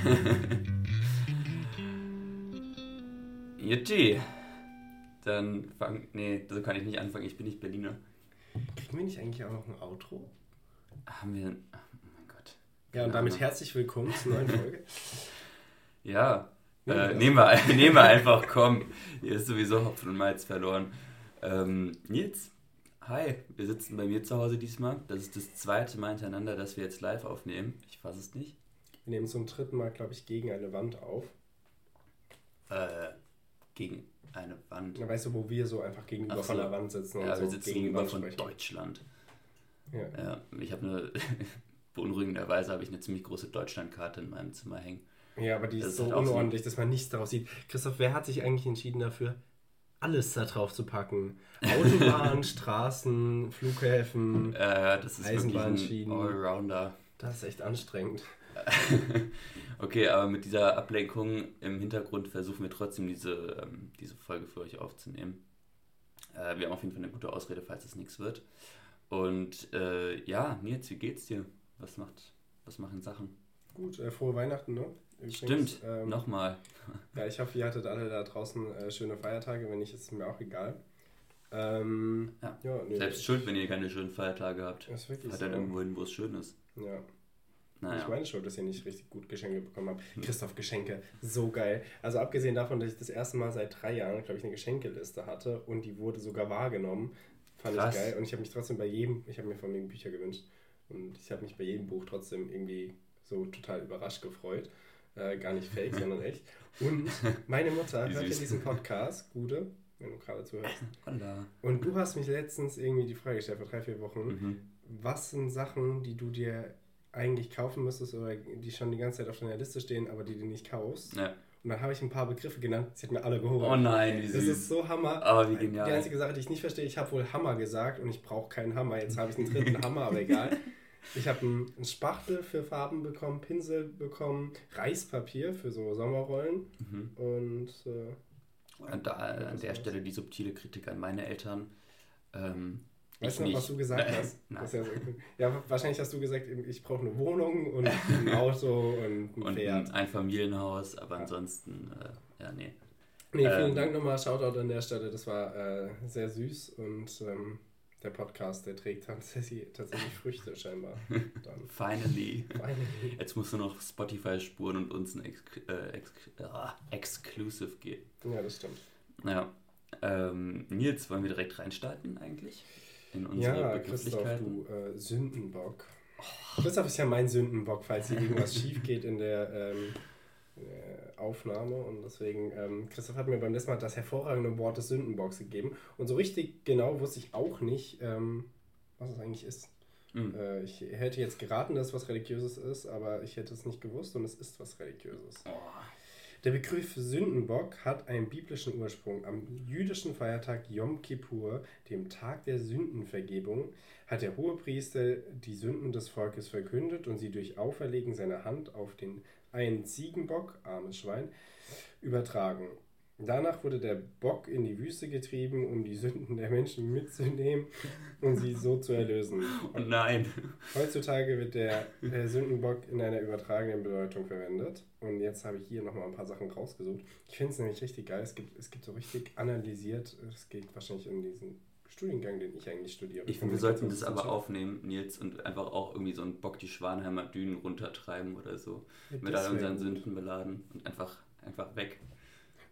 Jutti. Dann fang. Nee, so kann ich nicht anfangen. Ich bin nicht Berliner. Kriegen wir nicht eigentlich auch noch ein Outro? Haben wir. Oh mein Gott. Ja, und damit herzlich willkommen zur neuen Folge. ja. Äh, nehmen, wir, nehmen wir einfach, komm. Hier ist sowieso Hopfen und Malz verloren. Ähm, Nils, hi. Wir sitzen bei mir zu Hause diesmal. Das ist das zweite Mal hintereinander, dass wir jetzt live aufnehmen. Ich fasse es nicht. Wir nehmen zum dritten Mal, glaube ich, gegen eine Wand auf. Äh, gegen eine Wand. Na, weißt du, wo wir so einfach gegenüber so. von der Wand sitzen ja, und wir so sitzen gegenüber von sprechen. Deutschland. Ja. ja ich habe eine, beunruhigenderweise habe ich eine ziemlich große Deutschlandkarte in meinem Zimmer hängen. Ja, aber die das ist so halt unordentlich, dass man nichts daraus sieht. Christoph, wer hat sich eigentlich entschieden dafür, alles da drauf zu packen? Autobahn, Straßen, Flughäfen, äh, das ist Eisenbahnschienen. Allrounder. Das ist echt anstrengend. okay, aber mit dieser Ablenkung im Hintergrund versuchen wir trotzdem diese, ähm, diese Folge für euch aufzunehmen. Äh, wir haben auf jeden Fall eine gute Ausrede, falls es nichts wird. Und äh, ja, Nils, wie geht's dir? Was macht, was machen Sachen? Gut, äh, frohe Weihnachten, ne? Übrigens, Stimmt, ähm, nochmal. Ja, ich hoffe, ihr hattet alle da draußen äh, schöne Feiertage. Wenn nicht, ist es mir auch egal. Ähm, ja. ja nee, Selbst schuld, wenn ihr keine schönen Feiertage habt. Ist wirklich Hat dann so. irgendwo hin, wo es schön ist. Ja. Naja. Ich meine schon, dass ihr nicht richtig gut Geschenke bekommen habt. Christoph, Geschenke, so geil. Also abgesehen davon, dass ich das erste Mal seit drei Jahren, glaube ich, eine Geschenkeliste hatte und die wurde sogar wahrgenommen, fand Krass. ich geil. Und ich habe mich trotzdem bei jedem, ich habe mir von wegen Bücher gewünscht und ich habe mich bei jedem Buch trotzdem irgendwie so total überrascht gefreut. Äh, gar nicht fake, sondern echt. Und meine Mutter hört ja diesen Podcast, Gude, wenn du gerade zuhörst. Holla. Und du hast mich letztens irgendwie die Frage gestellt, vor drei, vier Wochen, mhm. was sind Sachen, die du dir eigentlich kaufen müsstest oder die schon die ganze Zeit auf deiner Liste stehen, aber die du nicht kaufst. Ja. Und dann habe ich ein paar Begriffe genannt, sie hat mir alle geholt. Oh nein, wie süß. Das ist so Hammer. Aber wie genial. Die einzige Sache, die ich nicht verstehe, ich habe wohl Hammer gesagt und ich brauche keinen Hammer. Jetzt habe ich einen dritten Hammer, aber egal. Ich habe einen Spachtel für Farben bekommen, Pinsel bekommen, Reispapier für so Sommerrollen mhm. und. Äh, und da, an der Stelle die subtile Kritik an meine Eltern. Ähm, Weißt du noch, was du gesagt hast? Nein. Ja, so ja, wahrscheinlich hast du gesagt, ich brauche eine Wohnung und ein Auto und ein und Pferd. ein Familienhaus, aber ja. ansonsten, äh, ja, nee. Nee, vielen ähm, Dank nochmal, Shoutout an der Stelle, das war äh, sehr süß und ähm, der Podcast, der trägt tatsächlich, tatsächlich Früchte scheinbar. Dann. Finally. Finally. Jetzt musst du noch Spotify spuren und uns ein Ex äh, Ex äh, Exclusive geben. Ja, das stimmt. Ja. Ähm, Nils, wollen wir direkt reinstarten eigentlich? In unsere ja, Begrifflichkeiten. Christoph, du äh, Sündenbock. Oh. Christoph ist ja mein Sündenbock, falls hier irgendwas schief geht in der ähm, äh, Aufnahme. Und deswegen, ähm, Christoph hat mir beim letzten Mal das hervorragende Wort des Sündenbocks gegeben. Und so richtig genau wusste ich auch nicht, ähm, was es eigentlich ist. Mhm. Äh, ich hätte jetzt geraten, dass es was Religiöses ist, aber ich hätte es nicht gewusst und es ist was Religiöses. Oh. Der Begriff Sündenbock hat einen biblischen Ursprung. Am jüdischen Feiertag Yom Kippur, dem Tag der Sündenvergebung, hat der Hohepriester die Sünden des Volkes verkündet und sie durch Auferlegen seiner Hand auf den einen Ziegenbock, armes Schwein, übertragen. Danach wurde der Bock in die Wüste getrieben, um die Sünden der Menschen mitzunehmen und sie so zu erlösen. Und nein. Heutzutage wird der, der Sündenbock in einer übertragenen Bedeutung verwendet. Und jetzt habe ich hier nochmal ein paar Sachen rausgesucht. Ich finde es nämlich richtig geil. Es gibt, es gibt so richtig analysiert, es geht wahrscheinlich um diesen Studiengang, den ich eigentlich studiere. Ich finde, wir sollten das aber aufnehmen, Nils, und einfach auch irgendwie so einen Bock die Schwanheimer Dünen runtertreiben oder so. Ja, mit all unseren Sünden beladen und einfach, einfach weg.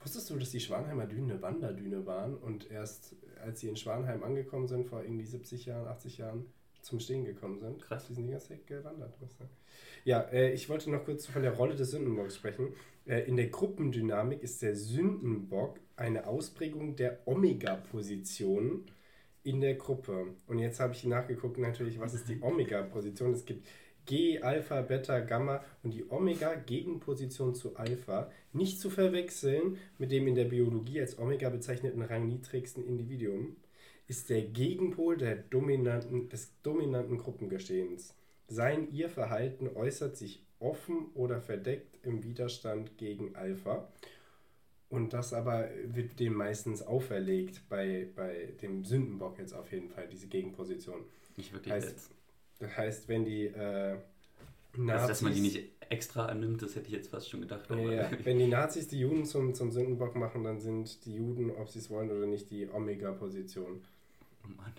Wusstest du, dass die Schwanheimer Dünen eine Wanderdüne waren und erst als sie in Schwanheim angekommen sind, vor irgendwie 70 Jahren, 80 Jahren, zum Stehen gekommen sind? Krass. Die sind die ganze Zeit gewandert. Ja, äh, ich wollte noch kurz von der Rolle des Sündenbocks sprechen. Äh, in der Gruppendynamik ist der Sündenbock eine Ausprägung der Omega-Position in der Gruppe. Und jetzt habe ich nachgeguckt, natürlich, was ist die Omega-Position? Es gibt G, Alpha, Beta, Gamma und die Omega-Gegenposition zu Alpha nicht zu verwechseln mit dem in der Biologie als Omega bezeichneten rangniedrigsten Individuum, ist der Gegenpol der dominanten, des dominanten Gruppengeschehens. Sein ihr Verhalten äußert sich offen oder verdeckt im Widerstand gegen Alpha. Und das aber wird dem meistens auferlegt, bei, bei dem Sündenbock jetzt auf jeden Fall, diese Gegenposition. Nicht wirklich heißt, jetzt. Das heißt, wenn die äh, Nazis... Also, dass man die nicht extra annimmt, das hätte ich jetzt fast schon gedacht. Ja, ja. Wenn die Nazis die Juden zum, zum Sündenbock machen, dann sind die Juden, ob sie es wollen oder nicht, die Omega-Position. Oh Mann.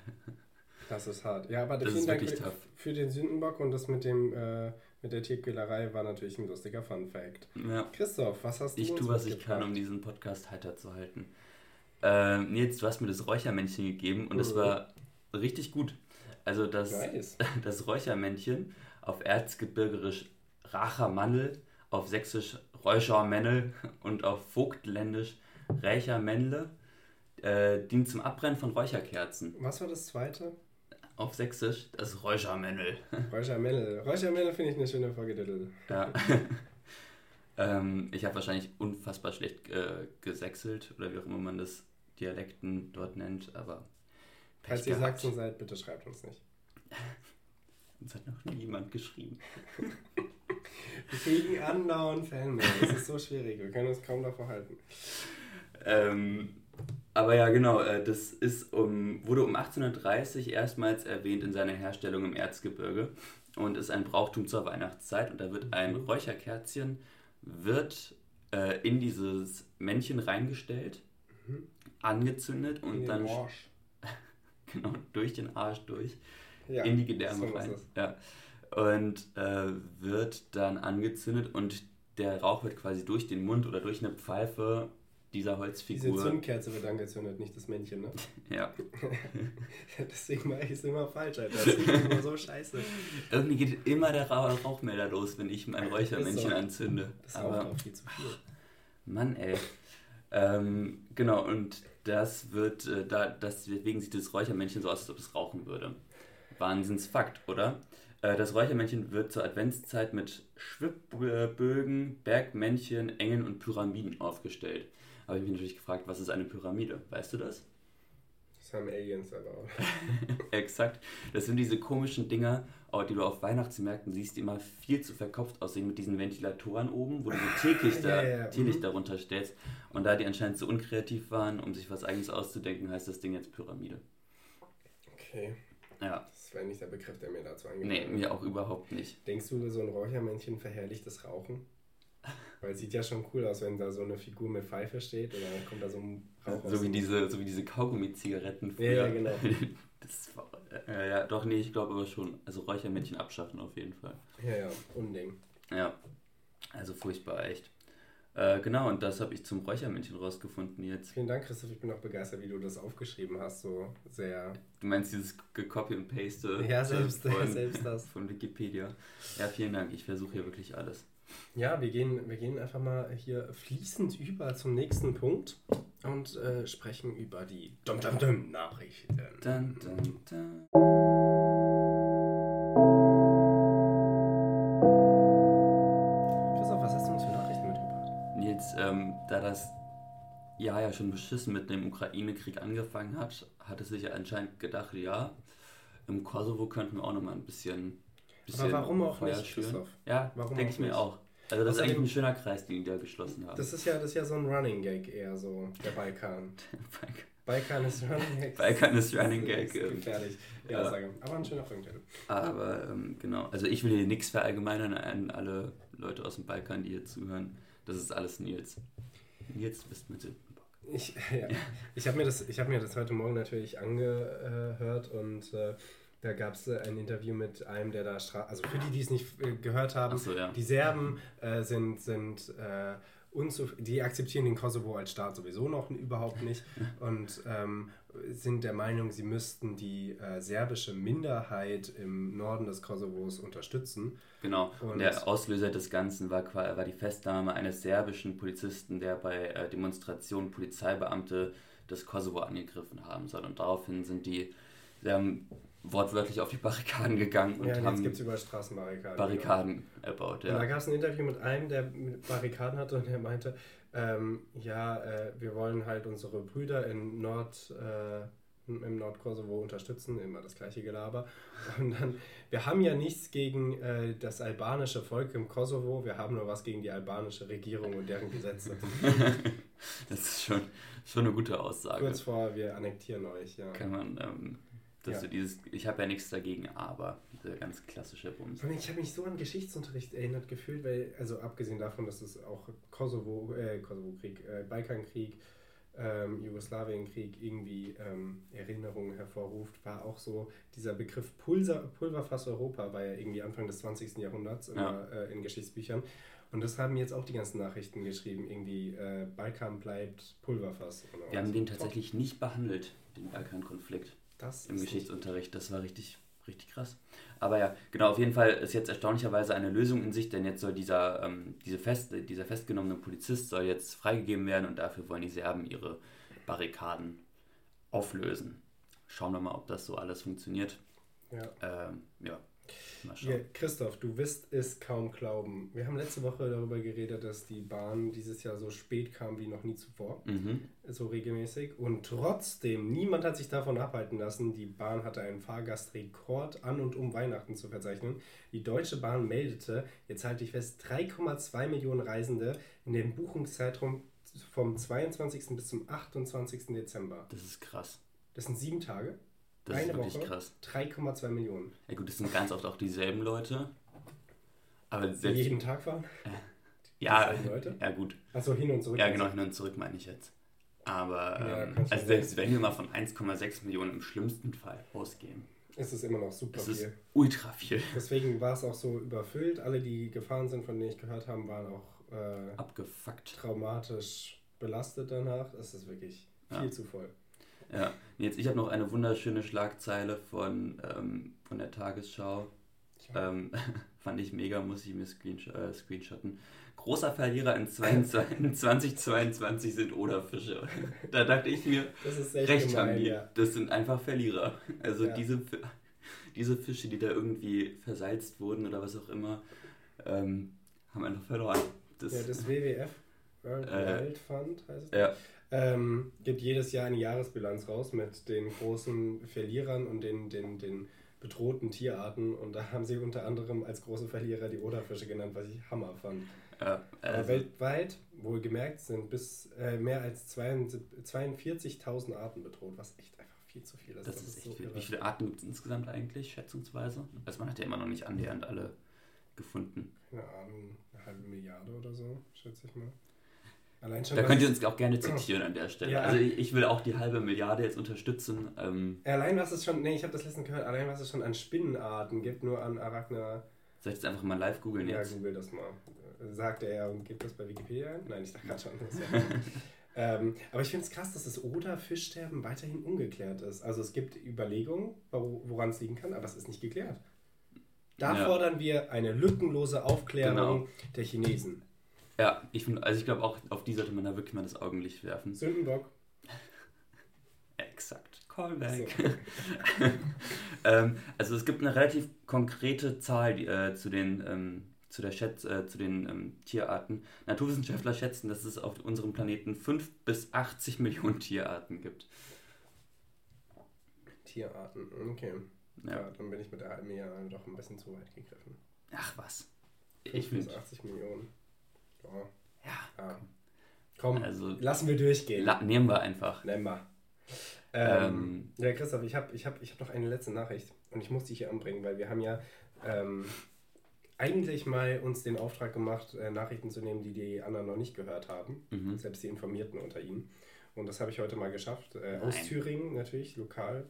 Das ist hart. Ja, aber das vielen Dank für, für, den Sündenbock und das mit dem äh, mit der Tierquälerei war natürlich ein lustiger Fun-Fact. Ja. Christoph, was hast du Ich tue, was ich kann, um diesen Podcast heiter zu halten. Äh, Nils, du hast mir das Räuchermännchen gegeben und es mhm. war richtig gut. Also das, nice. das Räuchermännchen auf Erzgebirgerisch Rachermannel, auf Sächsisch Räuchermännel und auf Vogtländisch Rächermännle äh, dient zum Abbrennen von Räucherkerzen. Was war das zweite? Auf Sächsisch das Räuchermännel. Räuchermännel. Räuchermännel finde ich eine schöne Folge. Ja. ähm, ich habe wahrscheinlich unfassbar schlecht äh, gesächselt oder wie auch immer man das Dialekten dort nennt, aber. Falls ihr. Sachsen seid, bitte schreibt uns nicht. uns hat noch niemand geschrieben. Wir kriegen andauernd Fanmail. Das ist so schwierig. Wir können uns kaum davor halten. Ähm, aber ja, genau, äh, das ist um, wurde um 1830 erstmals erwähnt in seiner Herstellung im Erzgebirge und ist ein Brauchtum zur Weihnachtszeit. Und da wird ein mhm. Räucherkerzchen wird, äh, in dieses Männchen reingestellt, mhm. angezündet und dann Arsch. Genau durch den Arsch durch ja, in die Gedärme so rein. Ja. Und äh, wird dann angezündet und der Rauch wird quasi durch den Mund oder durch eine Pfeife dieser Holzfigur. Diese Zündkerze wird angezündet, nicht das Männchen, ne? Ja. Deswegen mache ich es immer falsch, Alter. Das ist immer so scheiße. Irgendwie geht immer der Rauchmelder los, wenn ich mein Räuchermännchen anzünde. Das ist Aber, auch viel zu viel. Mann, ey. Ähm, genau, und das wird, äh, da, deswegen sieht das Räuchermännchen so aus, als ob es rauchen würde. Wahnsinnsfakt, oder? Äh, das Räuchermännchen wird zur Adventszeit mit Schwibbögen, Bergmännchen, Engeln und Pyramiden aufgestellt habe ich mich natürlich gefragt, was ist eine Pyramide? Weißt du das? Das haben Aliens aber auch. Exakt. Das sind diese komischen Dinger, die du auf Weihnachtsmärkten siehst, die immer viel zu verkopft aussehen mit diesen Ventilatoren oben, wo du so Teelichter, ja, ja, ja. Teelichter mhm. darunter stellst. Und da die anscheinend so unkreativ waren, um sich was eigenes auszudenken, heißt das Ding jetzt Pyramide. Okay. Ja. Das wäre nicht der Begriff, der mir dazu eingefallen Nee, mir auch überhaupt nicht. Denkst du, so ein Räuchermännchen verherrlicht das Rauchen? Weil es sieht ja schon cool aus, wenn da so eine Figur mit Pfeife steht und dann kommt da so ein Rauch so wie diese So wie diese Kaugummi-Zigaretten früher. Ja, ja, genau. das war, äh, ja, doch, nee, ich glaube aber schon. Also Räuchermännchen abschaffen auf jeden Fall. Ja, ja, Unding. Ja, also furchtbar, echt. Äh, genau, und das habe ich zum Räuchermännchen rausgefunden jetzt. Vielen Dank, Christoph. Ich bin auch begeistert, wie du das aufgeschrieben hast. So sehr. Du meinst dieses Copy und Paste? Ja, selbst, von, selbst das. Von Wikipedia. Ja, vielen Dank. Ich versuche hier wirklich alles. Ja, wir gehen, wir gehen einfach mal hier fließend über zum nächsten Punkt und äh, sprechen über die Dum Dum Dum Nachrichten. Dun, dun, dun. Christoph, was hast du uns für Nachrichten mitgebracht? Nils, ähm, da das Jahr ja schon beschissen mit dem Ukraine-Krieg angefangen hat, hat es sich ja anscheinend gedacht, ja, im Kosovo könnten wir auch nochmal ein bisschen aber warum auch nicht, Christoph? Ja, denke ich mir auch. Also das Außerdem, ist eigentlich ein schöner Kreis, den die da geschlossen haben. Das ist ja, das ist ja so ein Running Gag eher so, der Balkan. Balkan ist Running Gag. Balkan ist Running Gag. gefährlich. Ja, ja. Sage. Aber ein schöner Punkt. Aber ähm, genau, also ich will hier nichts verallgemeinern an alle Leute aus dem Balkan, die hier zuhören. Das ist alles Nils. Nils bist mit Sündenbock. Ich, ja, ich habe mir, das, hab mir das heute Morgen natürlich angehört und äh, da gab es äh, ein Interview mit einem, der da, Stra also für die, die es nicht äh, gehört haben, so, ja. die Serben äh, sind, sind äh, die akzeptieren den Kosovo als Staat sowieso noch überhaupt nicht und ähm, sind der Meinung, sie müssten die äh, serbische Minderheit im Norden des Kosovos unterstützen. Genau, und der Auslöser des Ganzen war, war die Festnahme eines serbischen Polizisten, der bei äh, Demonstrationen Polizeibeamte des Kosovo angegriffen haben soll. Und daraufhin sind die Serben wortwörtlich auf die Barrikaden gegangen und ja, haben gibt's über Straßenbarrikaden Barrikaden genau. erbaut. Ja. Und da gab es ein Interview mit einem, der Barrikaden hatte und der meinte, ähm, ja, äh, wir wollen halt unsere Brüder in Nord, äh, im Nordkosovo unterstützen, immer das gleiche Gelaber. Und dann, wir haben ja nichts gegen äh, das albanische Volk im Kosovo, wir haben nur was gegen die albanische Regierung und deren Gesetze. das ist schon, schon eine gute Aussage. Kurz vor, wir annektieren euch, ja. Kann man ähm, Das ja. so dieses, ich habe ja nichts dagegen, aber der ganz klassische Bums. Ich habe mich so an Geschichtsunterricht erinnert gefühlt, weil, also abgesehen davon, dass es auch Kosovo, äh, Kosovo-Krieg, äh, Balkankrieg, ähm, Jugoslawienkrieg irgendwie ähm, Erinnerungen hervorruft, war auch so dieser Begriff Pulser, Pulverfass Europa, war ja irgendwie Anfang des 20. Jahrhunderts immer, ja. äh, in Geschichtsbüchern. Und das haben jetzt auch die ganzen Nachrichten geschrieben, irgendwie äh, Balkan bleibt Pulverfass. Wir haben den tatsächlich nicht behandelt, den Balkankonflikt im Geschichtsunterricht. Das war richtig, richtig krass. Aber ja, genau, auf jeden Fall ist jetzt erstaunlicherweise eine Lösung in Sicht, denn jetzt soll dieser, ähm, diese fest, dieser festgenommene Polizist soll jetzt freigegeben werden und dafür wollen die Serben ihre Barrikaden auflösen. Schauen wir mal, ob das so alles funktioniert. Ja. Ähm, ja. Ja, Christoph, du wirst es kaum glauben. Wir haben letzte Woche darüber geredet, dass die Bahn dieses Jahr so spät kam wie noch nie zuvor. Mhm. So regelmäßig. Und trotzdem, niemand hat sich davon abhalten lassen. Die Bahn hatte einen Fahrgastrekord an und um Weihnachten zu verzeichnen. Die Deutsche Bahn meldete, jetzt halte ich fest, 3,2 Millionen Reisende in dem Buchungszeitraum vom 22. bis zum 28. Dezember. Das ist krass. Das sind sieben Tage. Das Eine ist wirklich Woche, krass. 3,2 Millionen. Ja gut, das sind ganz oft auch dieselben Leute. Aber selbst, Die jeden Tag fahren? Äh, ja, Leute? ja gut. Achso, hin und zurück. Ja genau, hin und zurück meine ich jetzt. Aber ja, ähm, also selbst wenn wir mal von 1,6 Millionen im schlimmsten Fall ausgehen. Ist es immer noch super viel. Ist ultra viel. Deswegen war es auch so überfüllt. Alle, die gefahren sind, von denen ich gehört habe, waren auch äh, abgefuckt. Traumatisch belastet danach. Es ist wirklich viel ja. zu voll. Ja, jetzt ich habe noch eine wunderschöne Schlagzeile von, ähm, von der Tagesschau. Ähm, fand ich mega, muss ich mir screensh äh, screenshotten. Großer Verlierer in 2022 sind Oderfische. Da dachte ich mir, recht gemein, haben die. Ja. Das sind einfach Verlierer. Also ja. diese, diese Fische, die da irgendwie versalzt wurden oder was auch immer, ähm, haben einfach verloren. Das, ja, das WWF, World äh, Fund heißt es. Ja ähm, gibt jedes Jahr eine Jahresbilanz raus mit den großen Verlierern und den, den, den bedrohten Tierarten. Und da haben sie unter anderem als große Verlierer die Oderfische genannt, was ich Hammer fand. Ja, also. Weltweit, wohlgemerkt, sind bis äh, mehr als 42.000 Arten bedroht, was echt einfach viel zu viel ist. Das, das ist, ist echt so viel. Wie viele Arten gibt es insgesamt eigentlich, schätzungsweise? Also man hat ja immer noch nicht annähernd alle gefunden. Keine Ahnung, eine halbe Milliarde oder so, schätze ich mal. Allein schon, da könnt ihr uns auch gerne zitieren an der Stelle. Ja. Also ich will auch die halbe Milliarde jetzt unterstützen. Ähm allein was es schon, nee, ich habe das letztens gehört, allein was es schon an Spinnenarten gibt, nur an Arachna. Soll ich das einfach mal live googeln jetzt? Ja, google das mal. Sagt er und gibt das bei Wikipedia ein? Nein, ich dachte gerade schon. Ja ähm, aber ich finde es krass, dass das Oder-Fischsterben weiterhin ungeklärt ist. Also es gibt Überlegungen, woran es liegen kann, aber es ist nicht geklärt. Da ja. fordern wir eine lückenlose Aufklärung genau. der Chinesen. Ja, ich finde, also ich glaube auch, auf die sollte man da wirklich mal das Augenlicht werfen. Sündenbock. Exakt. Callback. So. ähm, also es gibt eine relativ konkrete Zahl die, äh, zu den, ähm, zu der Schätz, äh, zu den ähm, Tierarten. Naturwissenschaftler schätzen, dass es auf unserem Planeten 5 bis 80 Millionen Tierarten gibt. Tierarten, okay. Ja. ja dann bin ich mit der halben Milliarde doch ein bisschen zu weit gegriffen. Ach was. 5 ich bis 80 Millionen. Ja. ja. Komm, also, lassen wir durchgehen. La nehmen wir einfach. Nehmen wir. Ähm, ähm, ja, Christoph, ich habe ich hab, ich hab noch eine letzte Nachricht und ich muss die hier anbringen, weil wir haben ja ähm, eigentlich mal uns den Auftrag gemacht, äh, Nachrichten zu nehmen, die die anderen noch nicht gehört haben, mhm. selbst die Informierten unter ihnen. Und das habe ich heute mal geschafft. Äh, aus Thüringen natürlich, lokal,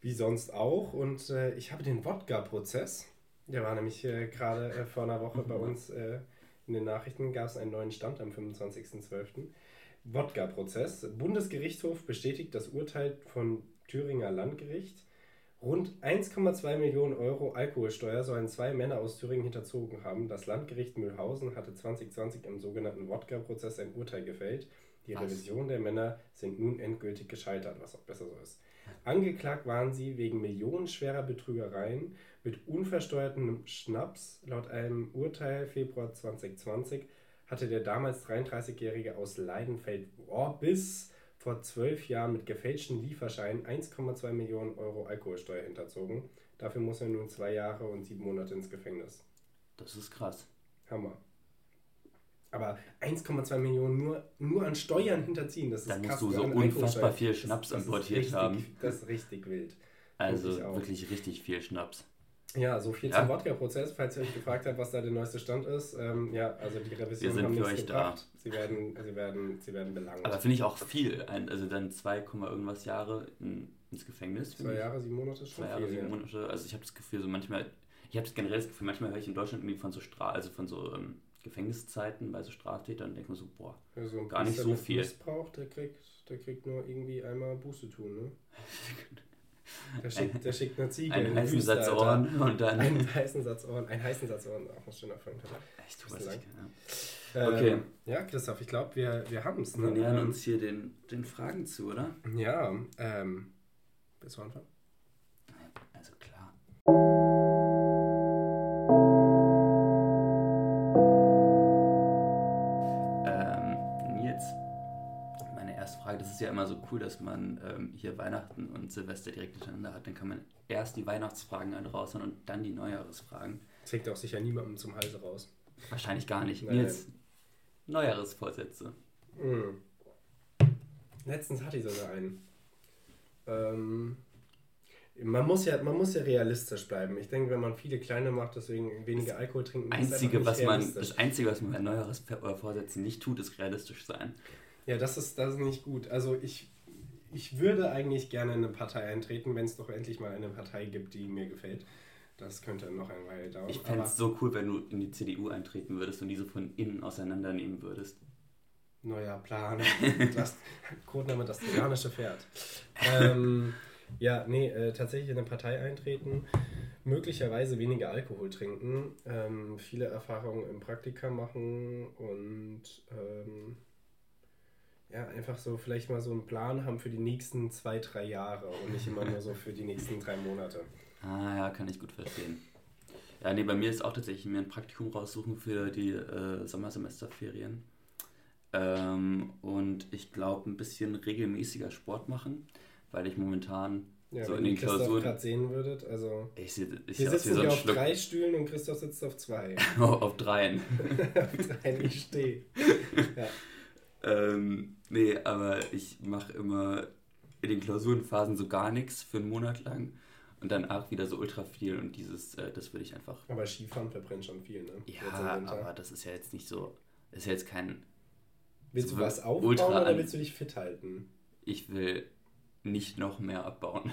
wie sonst auch. Und äh, ich habe den Wodka-Prozess, der war nämlich äh, gerade äh, vor einer Woche bei uns äh, in den Nachrichten gab es einen neuen Stand am 25.12. Wodka-Prozess. Bundesgerichtshof bestätigt das Urteil von Thüringer Landgericht. Rund 1,2 Millionen Euro Alkoholsteuer sollen zwei Männer aus Thüringen hinterzogen haben. Das Landgericht Mühlhausen hatte 2020 im sogenannten Wodka-Prozess ein Urteil gefällt. Die was? Revision der Männer sind nun endgültig gescheitert, was auch besser so ist. Angeklagt waren sie wegen millionenschwerer Betrügereien mit unversteuertem Schnaps. Laut einem Urteil Februar 2020 hatte der damals 33-Jährige aus Leidenfeld oh, bis vor zwölf Jahren mit gefälschten Lieferscheinen 1,2 Millionen Euro Alkoholsteuer hinterzogen. Dafür muss er nun zwei Jahre und sieben Monate ins Gefängnis. Das ist krass. Hammer. Aber 1,2 Millionen nur, nur an Steuern hinterziehen, das ist Dann musst du so unfassbar viel Schnaps importiert richtig, haben. Das ist richtig wild. Also wirklich richtig viel Schnaps. Ja, so viel ja. zum Wodka-Prozess, falls ihr euch gefragt habt, was da der neueste Stand ist. Ähm, ja, also die Revision Wir sind für euch gebracht. da. Sie werden, sie werden, sie werden belangt. Aber finde ich auch viel. Also dann 2, irgendwas Jahre in, ins Gefängnis. Zwei Jahre, sieben Monate schon. Zwei Jahre, sieben Monate. Also ich habe das Gefühl, so manchmal, ich habe das generell das Gefühl, manchmal höre ich in Deutschland irgendwie von so Stra also von so ähm, Gefängniszeiten bei so Straftätern und denke mir so, boah, also gar nicht so viel. Missbrauch, der kriegt, der kriegt nur irgendwie einmal Buße tun, ne? Der schickt, der schickt eine Ziege. Einen heißen Wüste, Satz Ohren und dann. Einen heißen Satz Ohren. Einen heißen Satz Ohren, auch ein schöner Film. Ich tue was ich kann. Okay. Ähm, ja, Christoph, ich glaube, wir, wir haben es. Ne? Wir nähern ähm, uns hier den, den Fragen zu, oder? Ja. Ähm, willst du anfangen? Also klar. Ja immer so cool, dass man ähm, hier Weihnachten und Silvester direkt hintereinander hat. Dann kann man erst die Weihnachtsfragen alle raushauen und dann die Neujahresfragen. Das hängt auch sicher niemandem zum Halse raus. Wahrscheinlich gar nicht. Nein. Nils, Neujahresvorsätze. Mhm. Letztens hatte ich sogar einen. Ähm, man muss, ja, man muss ja realistisch bleiben. Ich denke, wenn man viele kleine macht, deswegen weniger Alkohol trinken, einzige, was man, Das Einzige, was man bei Neujahresvorsätzen nicht tut, ist realistisch sein. Ja, das ist, das ist nicht gut. Also ich, ich würde eigentlich gerne in eine Partei eintreten, wenn es doch endlich mal eine Partei gibt, die mir gefällt. Das könnte noch eine Weile dauern. Ich fände es so cool, wenn du in die CDU eintreten würdest und diese von innen auseinandernehmen würdest. Neuer Plan. das, Codename das trojanische Pferd. ähm, ja, nee, äh, tatsächlich in eine Partei eintreten, möglicherweise weniger Alkohol trinken, ähm, viele Erfahrungen im Praktika machen und ähm, ja, einfach so vielleicht mal so einen Plan haben für die nächsten zwei, drei Jahre und nicht immer nur so für die nächsten drei Monate. Ah ja, kann ich gut verstehen. Ja, nee, bei mir ist auch tatsächlich mir ein Praktikum raussuchen für die äh, Sommersemesterferien. Ähm, und ich glaube, ein bisschen regelmäßiger Sport machen, weil ich momentan ja, so in den Klausuren. gerade sehen würdet, also. Ich, seh, ich wir sitzen hier so auf Schluck. drei Stühlen und Christoph sitzt auf zwei. auf dreien. auf dreien, ich stehe. Ja. Ähm, nee, aber ich mache immer in den Klausurenphasen so gar nichts für einen Monat lang und dann auch wieder so ultra viel und dieses, äh, das würde ich einfach. Aber Skifahren verbrennt schon viel, ne? Ja, aber das ist ja jetzt nicht so, ist ja jetzt kein. Willst so du was aufbauen ultra oder willst du dich fit halten? Ich will nicht noch mehr abbauen.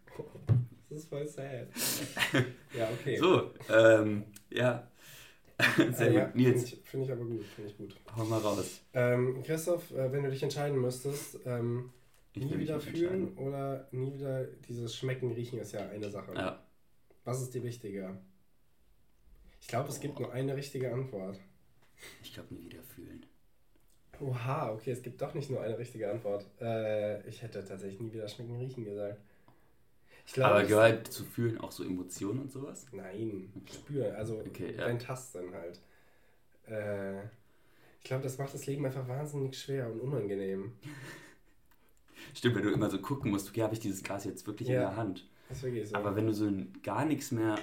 das ist voll sad. ja, okay. So, ähm, ja, Sehr äh, ja, gut. Nils. Finde ich, find ich, aber gut. Finde ich gut. Hau mal raus. Ähm, Christoph, äh, wenn du dich entscheiden müsstest, ähm, nie wieder fühlen oder nie wieder dieses Schmecken, Riechen ist ja eine Sache. Ja. Was ist dir wichtiger? Ich glaube, es gibt nur eine richtige Antwort. Ich glaube, nie wieder fühlen. Oha, okay, es gibt doch nicht nur eine richtige Antwort. Äh, ich hätte tatsächlich nie wieder schmecken, riechen gesagt. Glaub, Aber gehört zu fühlen auch so Emotionen und sowas? Nein, okay. spüren, also okay, ja. dein Tasten halt. Äh, ich glaube, das macht das Leben einfach wahnsinnig schwer und unangenehm. Stimmt, wenn du immer so gucken musst, okay, habe ich dieses Glas jetzt wirklich ja, in der Hand? Das wirklich so. Aber wenn du so gar nichts mehr.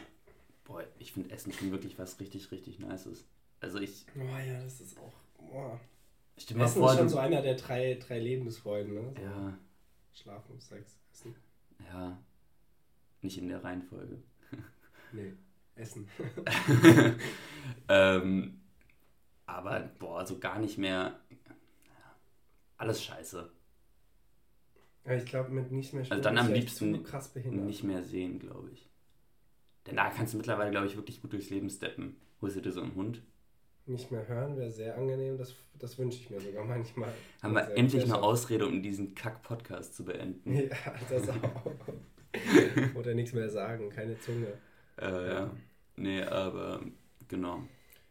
Boah, ich finde Essen schon wirklich was richtig, richtig Nices. Also ich. Boah, ja, das ist auch. Boah. Essen vor, ist schon so einer der drei, drei Lebensfreuden, ne? So ja. Schlafen, Sex, Essen. Ja. Nicht in der Reihenfolge. nee, Essen. ähm, aber, boah, so gar nicht mehr. Alles scheiße. Ja, ich glaube, mit nicht mehr Also dann am liebsten nicht mehr sehen, glaube ich. Denn da kannst du mittlerweile, glaube ich, wirklich gut durchs Leben steppen. Holst du dir so einen Hund? Nicht mehr hören wäre sehr angenehm, das, das wünsche ich mir sogar manchmal. Haben wir endlich eine Ausrede, um diesen Kack-Podcast zu beenden. Ja, das auch. Oder nichts mehr sagen, keine Zunge. Äh, ja. Nee, aber genau.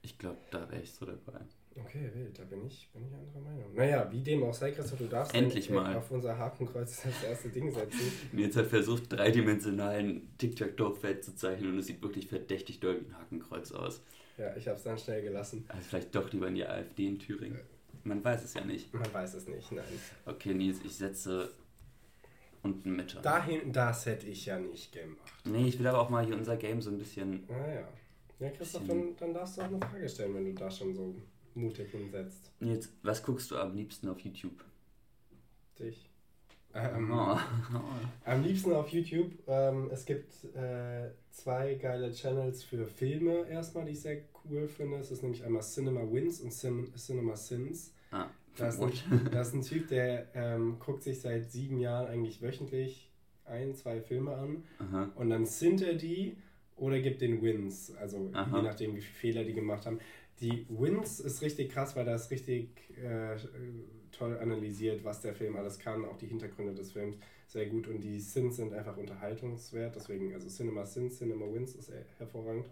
Ich glaube, da wäre ich so dabei. Okay, wild, da bin ich, bin ich anderer Meinung. Naja, wie dem auch sei, Christoph, du darfst Endlich mal. auf unser Hakenkreuz das erste Ding setzen. Nils hat versucht, dreidimensionalen Tic-Tac-Toe-Feld zu zeichnen und es sieht wirklich verdächtig doll wie ein Hakenkreuz aus. Ja, ich habe es dann schnell gelassen. Also vielleicht doch lieber in die AfD in Thüringen. Man weiß es ja nicht. Man weiß es nicht, nein. Okay, Nils, ich setze unten Mitte. Da hinten, das hätte ich ja nicht gemacht. Nee, ich will aber auch mal hier unser Game so ein bisschen. Naja. Ah, ja, Christoph, dann, dann darfst du auch eine Frage stellen, wenn du da schon so mutig hinsetzt. Jetzt, was guckst du am liebsten auf YouTube? Dich. Ähm, oh. Am liebsten auf YouTube. Ähm, es gibt äh, zwei geile Channels für Filme erstmal, die ich sehr cool finde. Es ist nämlich einmal Cinema Wins und Cin Cinema Sins. Ah, da, ist ein, da ist ein Typ, der ähm, guckt sich seit sieben Jahren eigentlich wöchentlich ein, zwei Filme an Aha. und dann sind er die oder gibt den Wins. Also Aha. je nachdem, wie viele Fehler die gemacht haben. Die Wins ist richtig krass, weil da ist richtig äh, toll analysiert, was der Film alles kann, auch die Hintergründe des Films sehr gut und die Sins sind einfach unterhaltungswert, deswegen, also Cinema Sins, Cinema Wins ist hervorragend.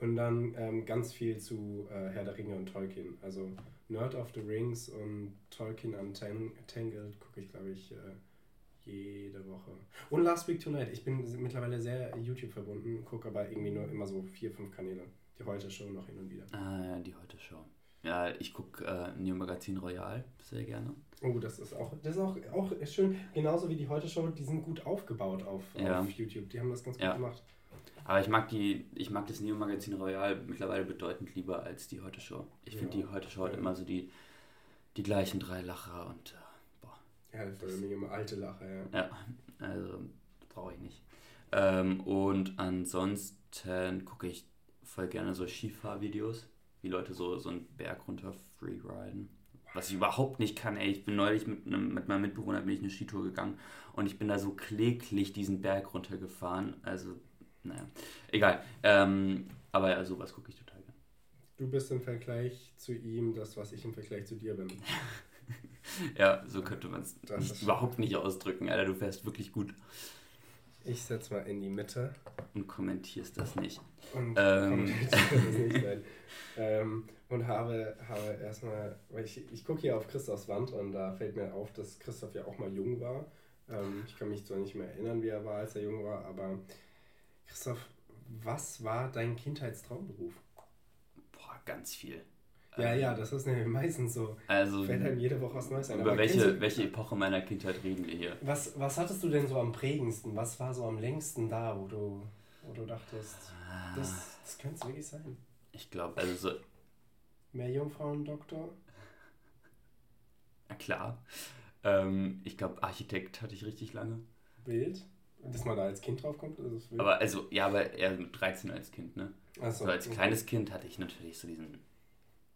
Und dann ähm, ganz viel zu äh, Herr der Ringe und Tolkien. Also Nerd of the Rings und Tolkien Untangled gucke ich, glaube ich, äh, jede Woche. Und Last Week Tonight. Ich bin mittlerweile sehr YouTube verbunden, gucke aber irgendwie nur immer so vier, fünf Kanäle. Die Heute Show noch hin und wieder. Ah, ja, die Heute Show. Ja, ich gucke äh, New Magazin Royal sehr gerne. Oh, das ist auch, das ist auch, auch schön. Genauso wie die Heute Show, die sind gut aufgebaut auf, ja. auf YouTube. Die haben das ganz gut ja. gemacht. Aber ich mag die, ich mag das Neo Magazin Royal mittlerweile bedeutend lieber als die Heute Show. Ich ja. finde die Heute Show hat immer so die, die gleichen drei Lacher und äh, boah. Ja, das ist immer alte Lacher, ja. Ja, also brauche ich nicht. Ähm, und ansonsten gucke ich voll gerne so Skifahrvideos, wie Leute so, so einen Berg runter freeriden. Was ich überhaupt nicht kann, ey. Ich bin neulich mit, einem, mit meinem Mitbewohner bin ich eine Skitour gegangen und ich bin da so kläglich diesen Berg runtergefahren. Also, naja, egal. Ähm, aber ja, sowas gucke ich total gerne. Du bist im Vergleich zu ihm das, was ich im Vergleich zu dir bin. ja, so könnte man es überhaupt nicht ausdrücken, Alter. Du fährst wirklich gut. Ich setz mal in die Mitte. Und kommentierst das nicht. Und ähm. das nicht, ähm, und habe, habe erstmal, weil ich, ich gucke hier auf Christophs Wand und da fällt mir auf, dass Christoph ja auch mal jung war. Ähm, ich kann mich zwar nicht mehr erinnern, wie er war, als er jung war, aber Christoph, was war dein Kindheitstraumberuf? Boah, ganz viel. Ja, ja, das ist nämlich meistens so. Also, Fällt einem jede Woche was Neues ein. Über welche, welche Epoche meiner Kindheit reden wir hier? Was, was hattest du denn so am prägendsten? Was war so am längsten da, wo du, wo du dachtest, das, das könnte es wirklich sein? Ich glaube, also so. Mehr Jungfrauen-Doktor? Na klar. Ähm, ich glaube, Architekt hatte ich richtig lange. Bild? Dass man da als Kind draufkommt, wild. Aber also, ja, aber eher mit 13 als Kind, ne? So, also als okay. kleines Kind hatte ich natürlich so diesen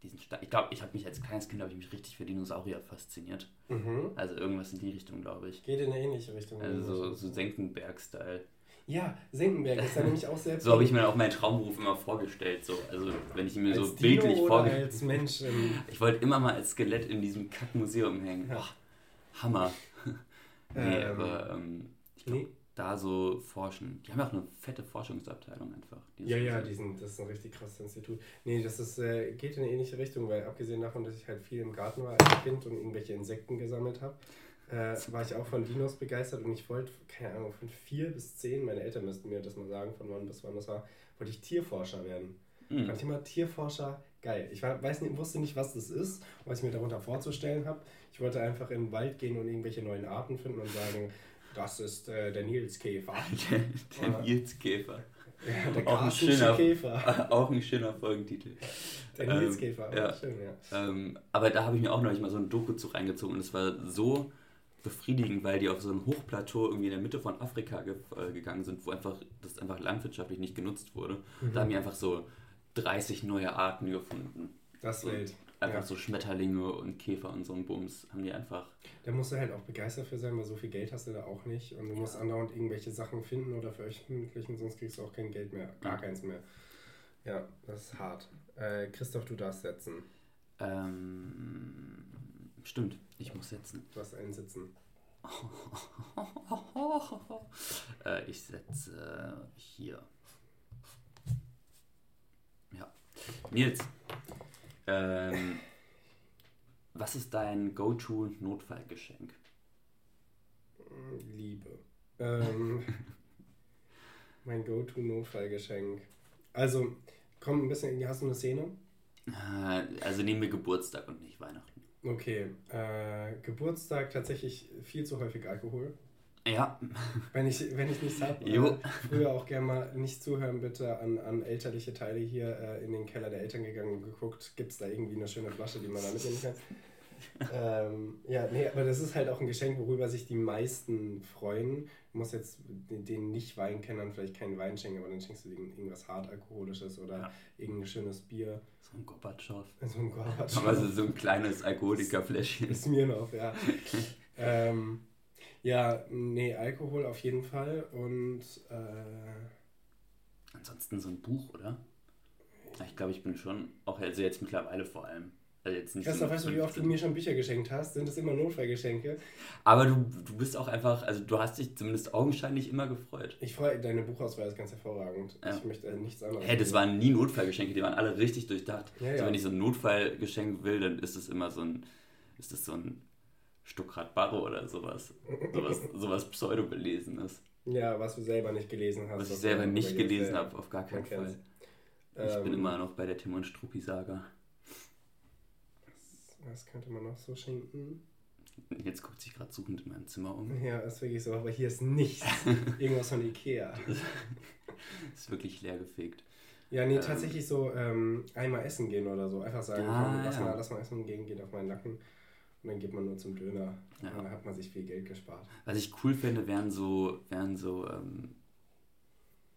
diesen Sta ich glaube, ich habe mich als kleines Kind ich mich richtig für Dinosaurier fasziniert. Mhm. Also irgendwas in die Richtung, glaube ich. Geht in eine ähnliche Richtung. Also so, so Senckenberg-Style. Ja, Senckenberg ist da nämlich auch sehr. so habe ich mir auch meinen Traumberuf immer vorgestellt. So. Also wenn ich mir als so Dino bildlich vorgestellt als Mensch. Ich wollte immer mal als Skelett in diesem Kackmuseum hängen. Ja. Oh, Hammer. nee, ähm, aber ähm, ich glaube, nee da so forschen. Die haben auch eine fette Forschungsabteilung einfach. Ja, ja, die sind, das ist ein richtig krasses Institut. Nee, das ist, äh, geht in eine ähnliche Richtung, weil abgesehen davon, dass ich halt viel im Garten war als Kind und irgendwelche Insekten gesammelt habe, äh, war ich auch von Dinos begeistert und ich wollte, keine Ahnung, von vier bis zehn, meine Eltern müssten mir das mal sagen, von wann bis wann das war, wollte ich Tierforscher werden. Mhm. Fand ich immer Tierforscher geil. Ich war, weiß nicht, wusste nicht, was das ist, was ich mir darunter vorzustellen habe. Ich wollte einfach in den Wald gehen und irgendwelche neuen Arten finden und sagen, das ist äh, der Nilskäfer. der, der Nilskäfer. Ja, der auch ein schöner, Käfer. Auch ein schöner Folgentitel. Der ähm, Nilskäfer, ja. schön, ja. Ähm, aber da habe ich mir auch noch nicht mal so ein Doku zu reingezogen und es war so befriedigend, weil die auf so einem Hochplateau irgendwie in der Mitte von Afrika ge äh, gegangen sind, wo einfach das einfach landwirtschaftlich nicht genutzt wurde. Mhm. Da haben die einfach so 30 neue Arten gefunden. Das so, Welt. Einfach ja. so Schmetterlinge und Käfer und so ein Bums haben die einfach. Da musst du halt auch begeistert für sein, weil so viel Geld hast du da auch nicht. Und du musst andauernd irgendwelche Sachen finden oder veröffentlichen, sonst kriegst du auch kein Geld mehr. Gar ja. keins mehr. Ja, das ist hart. Äh, Christoph, du darfst setzen. Ähm, stimmt, ich muss setzen. Du hast einen Sitzen. äh, ich setze hier. Ja. Nils, ähm, was ist dein Go-To-Notfallgeschenk? Liebe. Ähm, mein Go-To-Notfallgeschenk. Also, komm ein bisschen in die, hast du eine Szene? Äh, also nehmen wir Geburtstag und nicht Weihnachten. Okay, äh, Geburtstag tatsächlich viel zu häufig Alkohol. Ja. Wenn ich, wenn ich nichts habe. Äh, früher auch gerne mal nicht zuhören, bitte an, an elterliche Teile hier äh, in den Keller der Eltern gegangen und geguckt, gibt es da irgendwie eine schöne Flasche, die man da mitnehmen kann. ähm, ja, nee, aber das ist halt auch ein Geschenk, worüber sich die meisten freuen. Du musst jetzt den Nicht-Weinkennern vielleicht keinen Wein schenken, aber dann schenkst du denen irgendwas hartalkoholisches oder ja. irgendein schönes Bier. So ein Gorbatschow. So ein Gorbatschow. Aber so, so ein kleines Alkoholikerfläschchen. Ist mir noch, ja. ähm, ja, nee, Alkohol auf jeden Fall und äh, ansonsten so ein Buch, oder? Ich glaube, ich bin schon, auch also jetzt mittlerweile vor allem, also jetzt nicht Christoph, so weißt du, wie oft du mir schon Bücher geschenkt hast? Sind das immer Notfallgeschenke? Aber du, du bist auch einfach, also du hast dich zumindest augenscheinlich immer gefreut. Ich freue, deine Buchauswahl ist ganz hervorragend. Ja. Ich möchte nichts anderes. Hey, das waren nie Notfallgeschenke, die waren alle richtig durchdacht. Ja, also wenn ich so ein Notfallgeschenk will, dann ist es immer so ein, ist das so ein Stuckrad Barro oder sowas. sowas, sowas Pseudo-Belesenes. Ja, was du selber nicht gelesen hast. Was ich selber nicht gelesen habe, auf gar keinen Fall. Ich ähm, bin immer noch bei der Tim und Struppi-Saga. Was könnte man noch so schenken? Jetzt guckt sich gerade suchend in meinem Zimmer um. Ja, ist wirklich so, aber hier ist nichts. Irgendwas von Ikea. ist wirklich leer gefegt. Ja, nee, ähm, tatsächlich so ähm, einmal essen gehen oder so. Einfach sagen, ah, komm, lass, ja. mal, lass mal essen gehen, geht auf meinen Nacken. Und dann geht man nur zum Döner. Ja. Dann hat man sich viel Geld gespart. Was ich cool finde, wären so, wären so, ähm,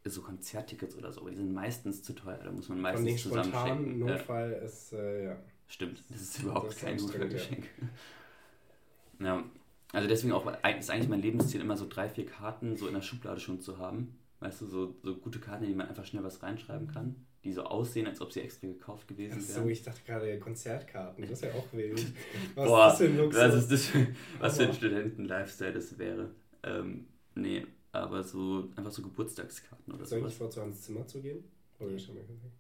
so Konzerttickets oder so. Aber die sind meistens zu teuer. Da muss man meistens zusammenstecken. Notfall ja. ist, äh, ja. Stimmt, das ist überhaupt das kein guter Geschenk. Ja. ja. Also deswegen auch, ist eigentlich mein Lebensziel immer so drei, vier Karten so in der Schublade schon zu haben. Weißt du, so, so gute Karten, in die man einfach schnell was reinschreiben kann, die so aussehen, als ob sie extra gekauft gewesen wären. Ach so, ich dachte gerade Konzertkarten, das ist ja auch wild. Was Boah, ist das für ein Luxus? Was, ist das für, was für ein Studenten-Lifestyle das wäre. Ähm, nee, aber so einfach so Geburtstagskarten oder so. Soll ich vor zu Hans Zimmer zu gehen? Oder schon mal gesehen?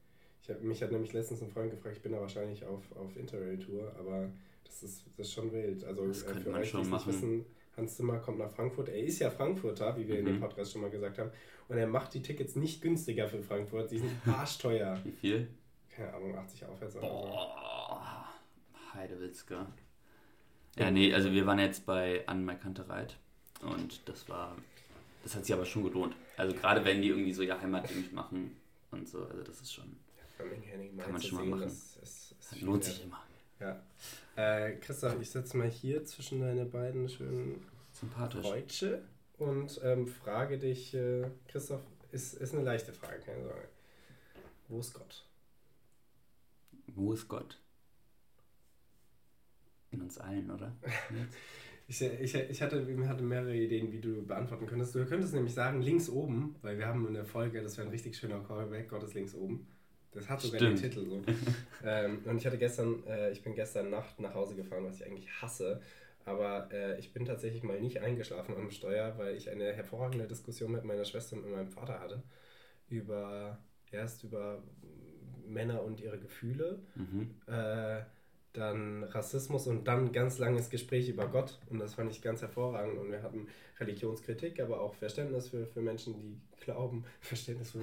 Ich hab, mich hat nämlich letztens ein Freund gefragt, ich bin da wahrscheinlich auf, auf Interrail-Tour, aber das ist, das ist schon wild. Also das äh, für euch, die nicht wissen, Hans Zimmer kommt nach Frankfurt. Er ist ja Frankfurter, wie wir mhm. in dem mhm. Podcast schon mal gesagt haben. Und er macht die Tickets nicht günstiger für Frankfurt. Die sind arschteuer. Wie viel? Keine Ahnung, 80 aufwärts. Boah, Heidewitzka. Ja, nee, also wir waren jetzt bei Markante Reit. Und das war, das hat sich aber schon gelohnt. Also gerade wenn die irgendwie so ihr Heimatding machen und so, also das ist schon... Kann man schon mal machen. Das, das lohnt sich immer. Ja. Äh, Christoph, ich setze mal hier zwischen deine beiden schönen Kreuze und ähm, frage dich, äh, Christoph, ist, ist eine leichte Frage, keine Sorge. Wo ist Gott? Wo ist Gott? In uns allen, oder? ich, ich, ich hatte, hatte mehrere Ideen, wie du beantworten könntest. Du könntest nämlich sagen, links oben, weil wir haben in der Folge, das wäre ein richtig schöner Callback, Gott ist links oben. Das hat sogar Stimmt. den Titel so. ähm, und ich hatte gestern, äh, ich bin gestern Nacht nach Hause gefahren, was ich eigentlich hasse. Aber äh, ich bin tatsächlich mal nicht eingeschlafen am Steuer, weil ich eine hervorragende Diskussion mit meiner Schwester und meinem Vater hatte. Über erst über Männer und ihre Gefühle. Mhm. Äh, dann Rassismus und dann ganz langes Gespräch über Gott. Und das fand ich ganz hervorragend. Und wir hatten Religionskritik, aber auch Verständnis für, für Menschen, die glauben. Verständnis für,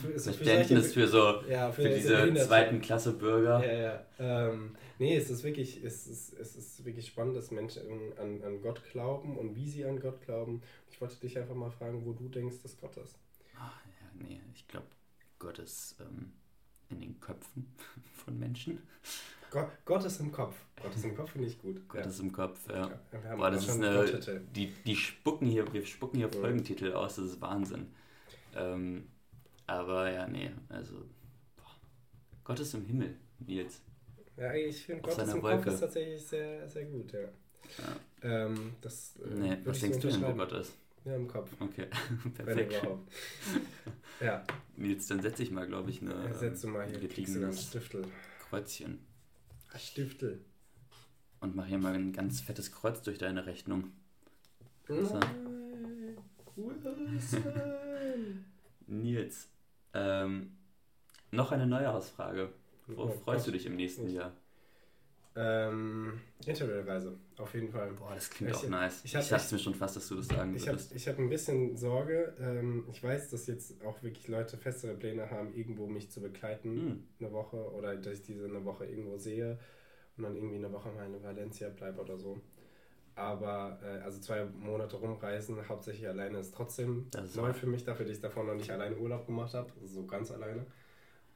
für, so Verständnis für, solche, für so ja, für, für diese zweiten Klasse Bürger. Ja, ja. Ähm, nee, es ist wirklich, es ist, es ist wirklich spannend, dass Menschen an, an Gott glauben und wie sie an Gott glauben. Ich wollte dich einfach mal fragen, wo du denkst, dass Gott ist. Ach, ja, nee, ich glaube, Gott ist ähm, in den Köpfen von Menschen. Gott, Gott ist im Kopf. Gott ist im Kopf finde ich gut. Gott ja. ist im Kopf, ja. ja Boah, das ist eine, die, die spucken hier, wir spucken hier Folgentitel aus, das ist Wahnsinn. Ähm, aber ja, nee, also boah. Gott ist im Himmel, Nils. Ja, ich finde Gott ist im Wolke. Kopf ist tatsächlich sehr, sehr gut, ja. ja. Ähm, das, äh, nee, was denkst du denn, wo Gott ist? Ja, im Kopf. Okay, perfekt. ja. Nils, dann setze ich mal, glaube ich, eine. Ja, setze mal hier. Kreuzchen. Stiftel. Und mach hier mal ein ganz fettes Kreuz durch deine Rechnung. So. Cool Nils, ähm, noch eine Neujahrsfrage. Worauf oh, freust du dich im nächsten Jahr? Ähm, Interrailreise, auf jeden Fall. Boah, das klingt ich, auch nice. Ich, ich dachte mir schon fast, dass du das sagen ich würdest. Hab, ich habe ein bisschen Sorge. Ähm, ich weiß, dass jetzt auch wirklich Leute festere Pläne haben, irgendwo mich zu begleiten, mhm. eine Woche, oder dass ich diese eine Woche irgendwo sehe und dann irgendwie eine Woche mal in Valencia bleibe oder so. Aber äh, also zwei Monate rumreisen, hauptsächlich alleine, ist trotzdem ist neu für mich, dafür, dass ich davor noch nicht alleine Urlaub gemacht habe, also so ganz alleine.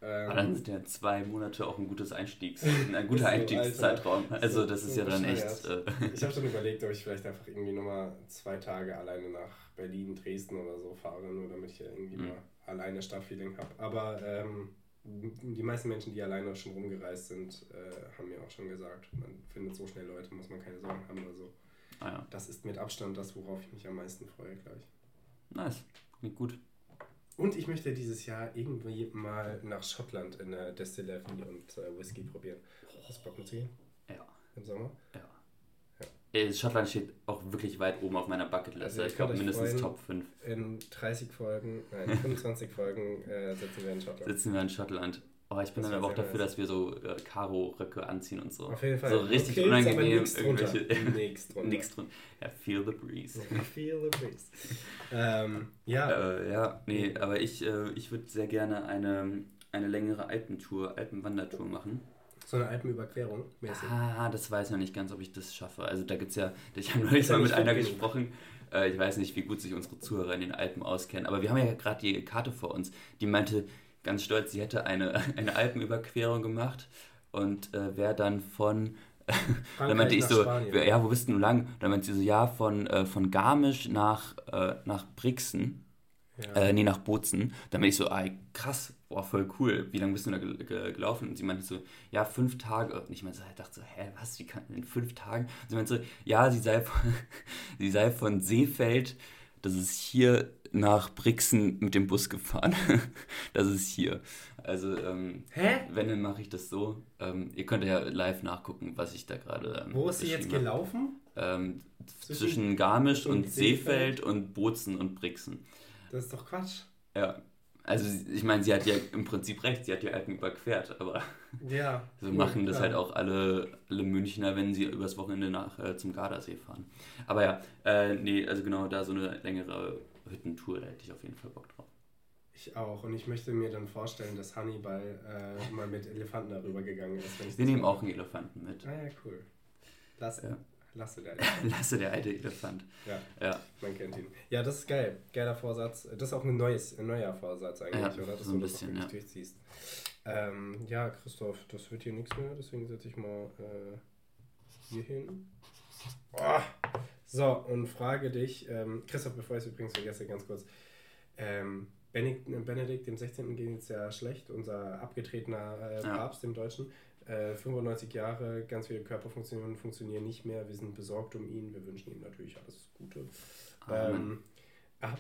Ähm, Aber dann sind ja zwei Monate auch ein gutes Einstiegs, ein guter so, Einstiegszeitraum. Also das ist so ja dann echt. Äh, ich habe schon überlegt, ob ich vielleicht einfach irgendwie nochmal zwei Tage alleine nach Berlin, Dresden oder so fahre, nur damit ich ja irgendwie mhm. mal alleine Stadtfeeling habe. Aber ähm, die meisten Menschen, die alleine schon rumgereist sind, äh, haben mir auch schon gesagt, man findet so schnell Leute, muss man keine Sorgen haben. Also ah, ja. das ist mit Abstand das, worauf ich mich am meisten freue gleich. Nice, klingt gut. Und ich möchte dieses Jahr irgendwie mal nach Schottland in der Distillerie und äh, Whisky probieren. Hast du Bock mitzugehen? Ja. Im Sommer? Ja. ja. Schottland steht auch wirklich weit oben auf meiner Bucketliste. Also ich glaube mindestens freuen, Top 5. In 30 Folgen, nein, 25 Folgen äh, sitzen wir in Schottland. Sitzen wir in Schottland. Oh, ich bin das dann aber auch dafür, dass wir so äh, Karo-Röcke anziehen und so. Auf jeden Fall. So richtig okay, unangenehm. Irgendwelche. Nix drunter. Nix drunter. Ja, feel the breeze. feel the breeze. ähm, ja. Äh, ja, nee, aber ich, äh, ich würde sehr gerne eine, eine längere Alpentour, Alpenwandertour machen. So eine Alpenüberquerung mäßig. Ah, das weiß ich noch nicht ganz, ob ich das schaffe. Also da gibt es ja, ich habe neulich mal mit einer gesprochen, äh, ich weiß nicht, wie gut sich unsere Zuhörer in den Alpen auskennen, aber wir haben ja gerade die Karte vor uns, die meinte, ganz stolz, sie hätte eine, eine Alpenüberquerung gemacht und äh, wäre dann von dann meinte ich so, Spanien. ja, wo bist du lang? Dann meinte sie so, ja, von, äh, von Garmisch nach, äh, nach Brixen. Ja. Äh, nee, nach Bozen. Dann bin ich so, ah, krass, boah, voll cool. Wie lange bist du da gel gel gelaufen? Und sie meinte so, ja, fünf Tage. Und ich meinte so, ich dachte so, hä, was, wie kann in fünf Tagen? Und sie meinte so, ja, sie sei von, sie sei von Seefeld, das ist hier nach Brixen mit dem Bus gefahren. das ist hier. Also, ähm, Hä? wenn, dann mache ich das so. Ähm, ihr könnt ja live nachgucken, was ich da gerade. Ähm, Wo ist sie jetzt gelaufen? Ähm, zwischen, zwischen Garmisch und, und Seefeld und Bozen und Brixen. Das ist doch Quatsch. Ja. Also, ich meine, sie hat ja im Prinzip recht, sie hat die Alpen überquert, aber ja, so machen das ja. halt auch alle, alle Münchner, wenn sie übers Wochenende nach äh, zum Gardasee fahren. Aber ja, äh, nee, also genau da so eine längere Hüttentour, da hätte ich auf jeden Fall Bock drauf. Ich auch. Und ich möchte mir dann vorstellen, dass Hannibal äh, mal mit Elefanten darüber gegangen ist. Wir nehmen auch einen Elefanten mit. Ah ja, cool. Lass, ja. Lasse der Elefant. Lasse der alte Elefant. Ja, ja, man kennt ihn. Ja, das ist geil. Geiler Vorsatz. Das ist auch ein, neues, ein neuer Vorsatz eigentlich, ja, oder? Dass so ein du bisschen, das ja. durchziehst. Ähm, ja, Christoph, das wird hier nichts mehr, deswegen setze ich mal äh, hier hin. Oh. So, und frage dich, ähm, Christoph, bevor ich es übrigens vergesse, ganz kurz. Ähm, Benedikt, Benedikt dem 16. ging es ja schlecht, unser abgetretener äh, Papst ja. im Deutschen. Äh, 95 Jahre, ganz viele Körperfunktionen funktionieren nicht mehr. Wir sind besorgt um ihn. Wir wünschen ihm natürlich alles Gute. Ähm, aber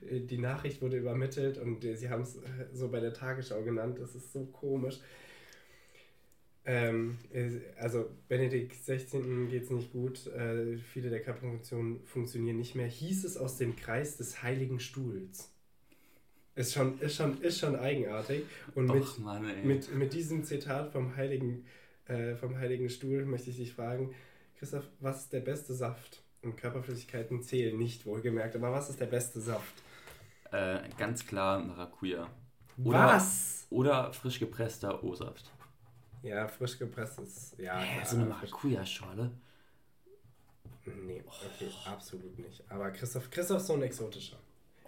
die Nachricht wurde übermittelt und sie haben es so bei der Tagesschau genannt. Das ist so komisch. Ähm, also Benedikt XVI geht es nicht gut, äh, viele der Körperfunktionen funktionieren nicht mehr. Hieß es aus dem Kreis des Heiligen Stuhls. Ist schon, ist schon, ist schon eigenartig. Und Och, mit, Mann, mit, mit diesem Zitat vom Heiligen, äh, vom Heiligen Stuhl möchte ich dich fragen, Christoph, was ist der beste Saft? Und Körperflüssigkeiten zählen nicht, wohlgemerkt, aber was ist der beste Saft? Äh, ganz klar Maracuja. Oder, was? Oder frisch gepresster O-Saft. Ja, frisch gepresstes. Ja, Hä, so eine Maracuja-Schorle? Nee, okay, absolut nicht. Aber Christoph, Christoph ist so ein exotischer.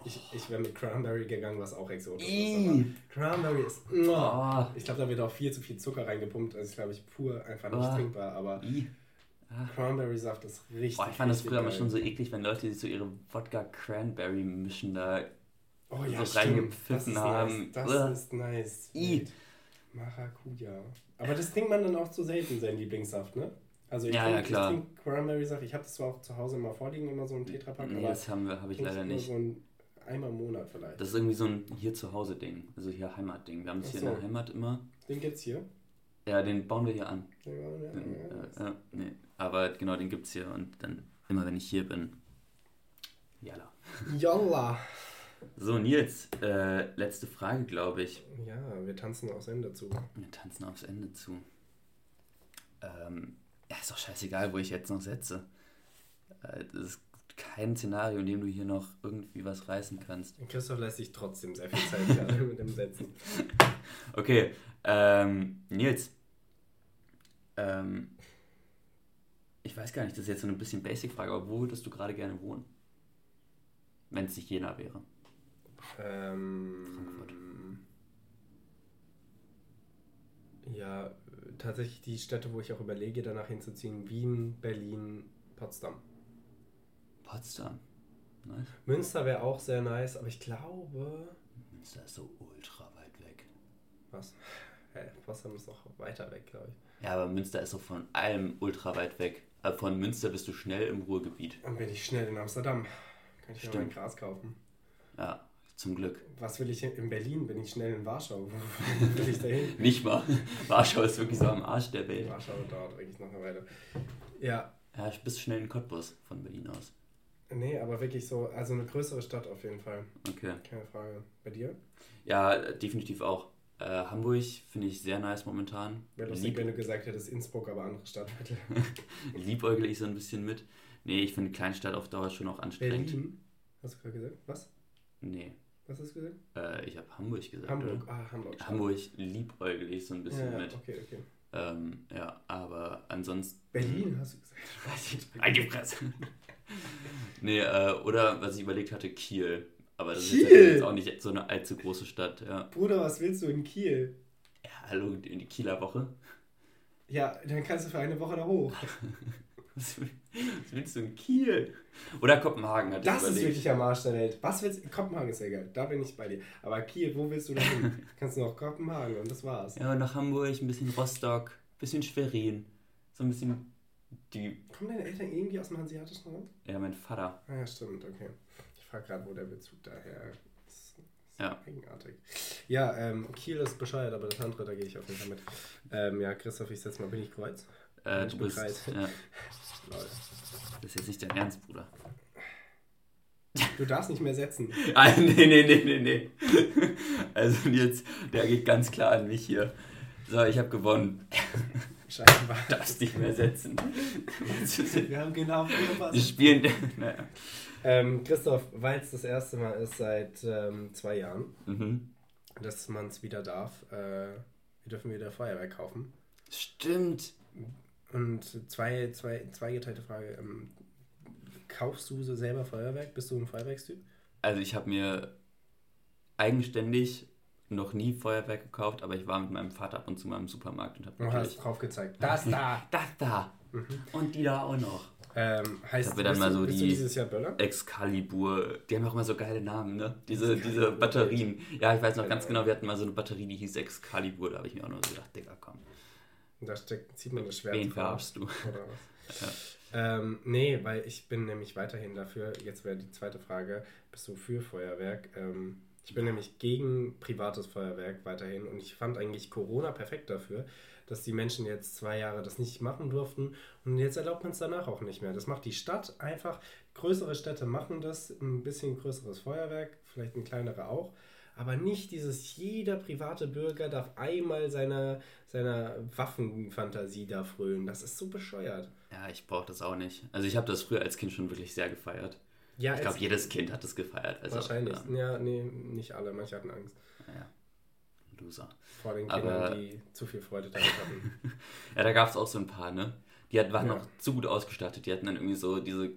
Ich, ich wäre mit Cranberry gegangen, was auch exotisch ist. Cranberry ist. Oh. Ich glaube, da wird auch viel zu viel Zucker reingepumpt. Also, ist, glaube ich, pur einfach nicht oh. trinkbar. Aber ah. Cranberry-Saft ist richtig. Oh, ich fand das früher aber schon so eklig, wenn Leute sich so ihre Wodka-Cranberry mischen da oh, ja, so reingepfiffen haben. Nice. Das Uah. ist nice. I. Maracuja. Aber das trinkt man dann auch zu selten, sein Lieblingssaft, ne? Also ich, ja, trinke, ja, ich trinke Cranberry-Saft. Ich habe das zwar auch zu Hause immer vorliegen, immer so ein Tetrapack. Nee, das habe hab ich leider nicht. So ein einmal im Monat vielleicht. Das ist irgendwie so ein hier zu Hause Ding, also hier Heimatding. Wir haben es hier in der Heimat immer. Den gibt's hier? Ja, den bauen wir hier an. Ja, ja, den, ja, äh, nee. Aber genau, den gibt's hier und dann immer wenn ich hier bin, jalla. Jalla. So, Nils, äh, letzte Frage, glaube ich. Ja, wir tanzen aufs Ende zu. Wir tanzen aufs Ende zu. Ähm, ja, ist doch scheißegal, wo ich jetzt noch setze. Äh, das ist kein Szenario, in dem du hier noch irgendwie was reißen kannst. Christoph lässt sich trotzdem sehr viel Zeit gerade mit dem Setzen. Okay, ähm, Nils. Ähm, ich weiß gar nicht, das ist jetzt so eine bisschen Basic-Frage, aber wo würdest du gerade gerne wohnen? Wenn es nicht Jena wäre. Ähm, Frankfurt. tatsächlich die Städte, wo ich auch überlege, danach hinzuziehen. Wien, Berlin, Potsdam. Potsdam. Nice. Münster wäre auch sehr nice, aber ich glaube. Münster ist so ultra weit weg. Was? Hä, hey, Potsdam ist noch weiter weg, glaube ich. Ja, aber Münster ist so von allem ultra weit weg. Also von Münster bist du schnell im Ruhrgebiet. Dann bin ich schnell in Amsterdam. Kann ich mir mein Gras kaufen. Ja, zum Glück. Was will ich in Berlin? Bin ich schnell in Warschau? Wo will ich dahin? Nicht mal. Warschau ist wirklich so am Arsch der Welt. Warschau dauert wirklich noch eine Weile. Ja. Ja, ich bist schnell in Cottbus von Berlin aus. Nee, aber wirklich so, also eine größere Stadt auf jeden Fall. Okay. Keine Frage. Bei dir? Ja, definitiv auch. Äh, Hamburg finde ich sehr nice momentan. Wäre lustig, Lieb wenn du gesagt hättest Innsbruck, aber andere Stadtviertel. Liebäugle ich so ein bisschen mit. Nee, ich finde Kleinstadt auf Dauer schon auch anstrengend. Berlin? Hast du gerade gesagt? Was? Nee. Was hast du gesagt? Äh, ich habe Hamburg gesagt. Hamburg, oder? ah, Hamburg. Hamburg liebäugle ich so ein bisschen ja, mit. Okay, okay. Ähm, ja, aber ansonsten. Berlin hast du gesagt. Weiß ich nicht. die Fresse. Nee, äh, oder was ich überlegt hatte, Kiel. Aber das Kiel? ist ja jetzt auch nicht so eine allzu große Stadt. Ja. Bruder, was willst du in Kiel? Ja, hallo, in die Kieler Woche. Ja, dann kannst du für eine Woche da hoch. was, willst du in Kiel? Oder Kopenhagen hat Das ist wirklich am Arsch der Welt. Was willst du? Kopenhagen ist ja geil, da bin ich bei dir. Aber Kiel, wo willst du da hin? kannst du noch Kopenhagen und das war's. Ja, nach Hamburg, ein bisschen Rostock, ein bisschen Schwerin. So ein bisschen die. Kommen deine Eltern irgendwie aus dem Hanseatischen Raum? Ja, mein Vater. Ah, ja, stimmt, okay. Ich frage gerade, wo der Bezug daher ist. ist ja. Eigenartig. Ja, ähm, Kiel ist bescheuert, aber das andere, da gehe ich auf jeden Fall mit. Ähm, ja, Christoph, ich setze mal, bin ich kreuz? Äh, du bist. Ja. Das ist jetzt nicht dein Ernst, Bruder. Du darfst nicht mehr setzen. ah, nee, nee, nee, nee, nee. Also jetzt, der geht ganz klar an mich hier. So, ich habe gewonnen. Scheinbar. Darfst nicht mehr setzen. Wir haben genau was. Wir spielen. Naja. Ähm, Christoph, weil es das erste Mal ist seit ähm, zwei Jahren, mhm. dass man es wieder darf, äh, wir dürfen wieder Feuerwerk kaufen. Stimmt. Und zwei, zwei, zweigeteilte Frage. Ähm, kaufst du so selber Feuerwerk? Bist du ein Feuerwerkstyp? Also ich habe mir eigenständig noch nie Feuerwerk gekauft, aber ich war mit meinem Vater ab und zu mal im Supermarkt und habe Du hast drauf gezeigt. Das da! Das da! Mhm. Und die da auch noch. Ähm, heißt, wir dann mal so die dieses Jahr Böller? Excalibur, die haben auch immer so geile Namen, ne? Diese, diese Batterien. Ja, ich weiß noch ganz genau, wir hatten mal so eine Batterie, die hieß Excalibur, da habe ich mir auch nur so gedacht, Digga, komm. Da steckt, zieht man das Schwert Wen verarschst du? Oder was? Ja. Ähm, nee, weil ich bin nämlich weiterhin dafür, jetzt wäre die zweite Frage, bist du für Feuerwerk? Ähm, ich bin nämlich gegen privates Feuerwerk weiterhin und ich fand eigentlich Corona perfekt dafür, dass die Menschen jetzt zwei Jahre das nicht machen durften und jetzt erlaubt man es danach auch nicht mehr. Das macht die Stadt einfach, größere Städte machen das, ein bisschen größeres Feuerwerk, vielleicht ein kleinerer auch, aber nicht dieses, jeder private Bürger darf einmal seiner, seiner Waffenfantasie da frönen. Das ist so bescheuert. Ja, ich brauche das auch nicht. Also ich habe das früher als Kind schon wirklich sehr gefeiert. Ja, ich glaube, jedes Kind hat das gefeiert. Also, wahrscheinlich. Ja. ja, nee, nicht alle. Manche hatten Angst. Ja. Loser. Vor den Kindern, Aber, die zu viel Freude damit hatten. ja, da gab es auch so ein paar, ne? Die hat, waren ja. noch zu gut ausgestattet. Die hatten dann irgendwie so diese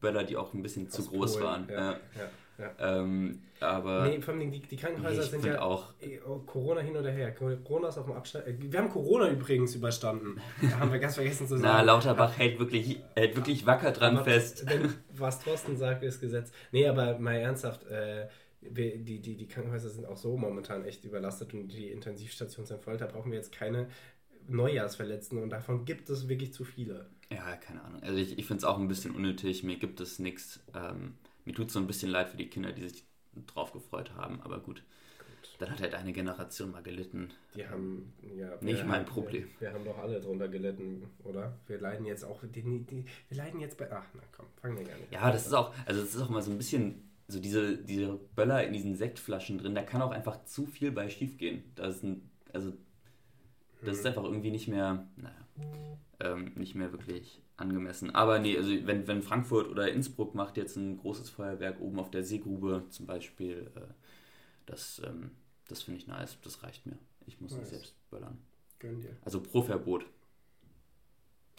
Böller, die auch ein bisschen Aus zu groß Polen. waren. Ja, ja. Ja. Ähm, aber nee, vor allem die, die Krankenhäuser sind ja auch oh, Corona hin oder her. Corona ist auf dem Abstand. Äh, wir haben Corona übrigens überstanden. Da haben wir ganz vergessen zu sagen. Na, Lauterbach hält wirklich, hält wirklich wacker dran aber fest. Wenn, was Thorsten sagt, ist Gesetz. Nee, aber mal ernsthaft, äh, die, die, die Krankenhäuser sind auch so momentan echt überlastet und die Intensivstationen sind voll. Da brauchen wir jetzt keine Neujahrsverletzten und davon gibt es wirklich zu viele. Ja, keine Ahnung. Also ich, ich finde es auch ein bisschen unnötig. Mir gibt es nichts. Ähm, mir tut es so ein bisschen leid für die Kinder, die sich drauf gefreut haben, aber gut. gut. Dann hat halt eine Generation mal gelitten. Die haben, ja. Nicht mein Problem. Wir, wir, haben doch alle drunter gelitten, oder? Wir leiden jetzt auch, die, die, wir leiden jetzt bei, ach, na komm, fangen wir gar nicht Ja, das ist auch, also das ist auch mal so ein bisschen, so diese, diese Böller in diesen Sektflaschen drin, da kann auch einfach zu viel bei schief gehen. Das ist ein, also, das hm. ist einfach irgendwie nicht mehr, naja, ähm, nicht mehr wirklich angemessen. Aber nee, also wenn, wenn Frankfurt oder Innsbruck macht jetzt ein großes Feuerwerk oben auf der Seegrube zum Beispiel, äh, das, ähm, das finde ich nice, das reicht mir. Ich muss nice. nicht selbst böllern. Gönn dir. Also pro Verbot.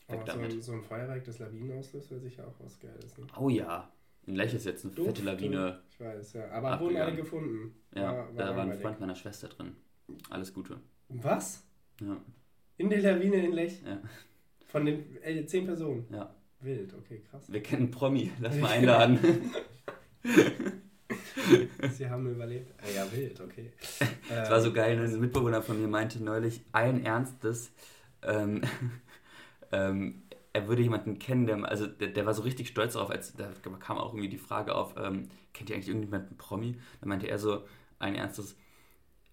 Weg so ein, so ein, Feuerwerk, das Lawinen auslöst, wäre sicher auch was Geiles. Ne? Oh ja. In Lech ist jetzt eine Duft, fette Lawine. Ich weiß, ja. Aber wurden alle gefunden. Ja, war, war da war ein Freund meiner Schwester drin. Alles Gute. Was? Ja. In der Lawine in Lech? Ja. Von den äh, zehn Personen? Ja. Wild, okay, krass. Wir kennen Promi, lass mal einladen. Sie haben überlebt. Ah, ja, wild, okay. Es war so geil, ein Mitbewohner von mir meinte neulich, allen Ernstes, ähm, ähm, er würde jemanden kennen, der, also der, der, war so richtig stolz darauf, als da kam auch irgendwie die Frage auf, ähm, kennt ihr eigentlich irgendjemanden Promi? Dann meinte er so, allen Ernstes,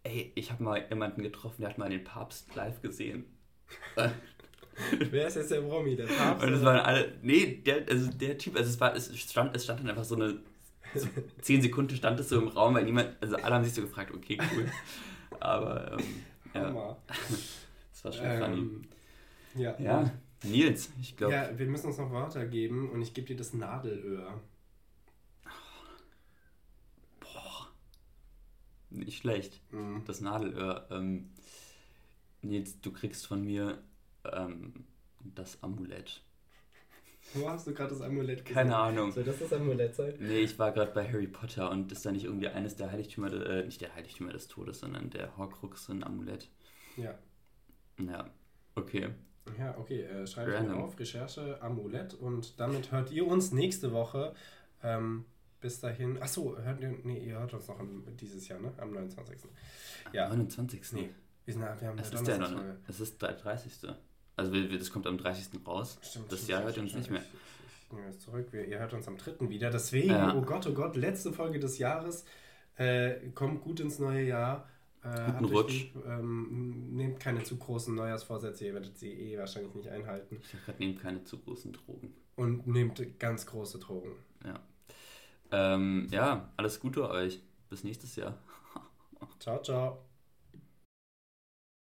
ey, ich habe mal jemanden getroffen, der hat mal den Papst live gesehen. Wer ist jetzt der Promi? Der Papst? Und es waren alle, nee, der, also der Typ, also es, war, es, stand, es stand dann einfach so eine, so zehn Sekunden stand es so im Raum, weil niemand, also alle haben sich so gefragt, okay, cool. Aber, ähm, ja. Das war schon ähm, funny. Ja. ja. Nils, ich glaube. Ja, wir müssen uns noch Wörter geben und ich gebe dir das Nadelöhr. Nicht schlecht. Mhm. Das Nadelöhr. Ähm, Nils, du kriegst von mir ähm, das Amulett. Wo hast du gerade das Amulett gesehen? Keine Ahnung. Soll das das Amulett sein? Nee, ich war gerade bei Harry Potter und ist da nicht irgendwie eines der Heiligtümer, äh, nicht der Heiligtümer des Todes, sondern der Horcrux ein Amulett. Ja. Ja, okay. Ja, okay, äh, schreibe ich mir auf, Recherche, Amulett und damit hört ihr uns nächste Woche. Ähm, bis dahin. Achso, hört ihr. Nee, ihr hört uns noch im, dieses Jahr, ne? Am 29. Ja. Am 29. Nee. Wir, sind, wir haben es ist der noch, Es ist der 30. Also wir, das kommt am 30. raus. Stimmt, das Jahr hört ihr uns nicht mehr. Ich, nehme es zurück. Wir, ihr hört uns am 3. wieder. Deswegen, ja. oh Gott, oh Gott, letzte Folge des Jahres. Äh, kommt gut ins neue Jahr. Äh, Guten Rutsch. Lieb, ähm, nehmt keine zu großen Neujahrsvorsätze, ihr werdet sie eh wahrscheinlich nicht einhalten. Ich gerade, nehmt keine zu großen Drogen. Und nehmt ganz große Drogen. Ja. Ähm, ja, alles Gute euch. Bis nächstes Jahr. ciao, ciao.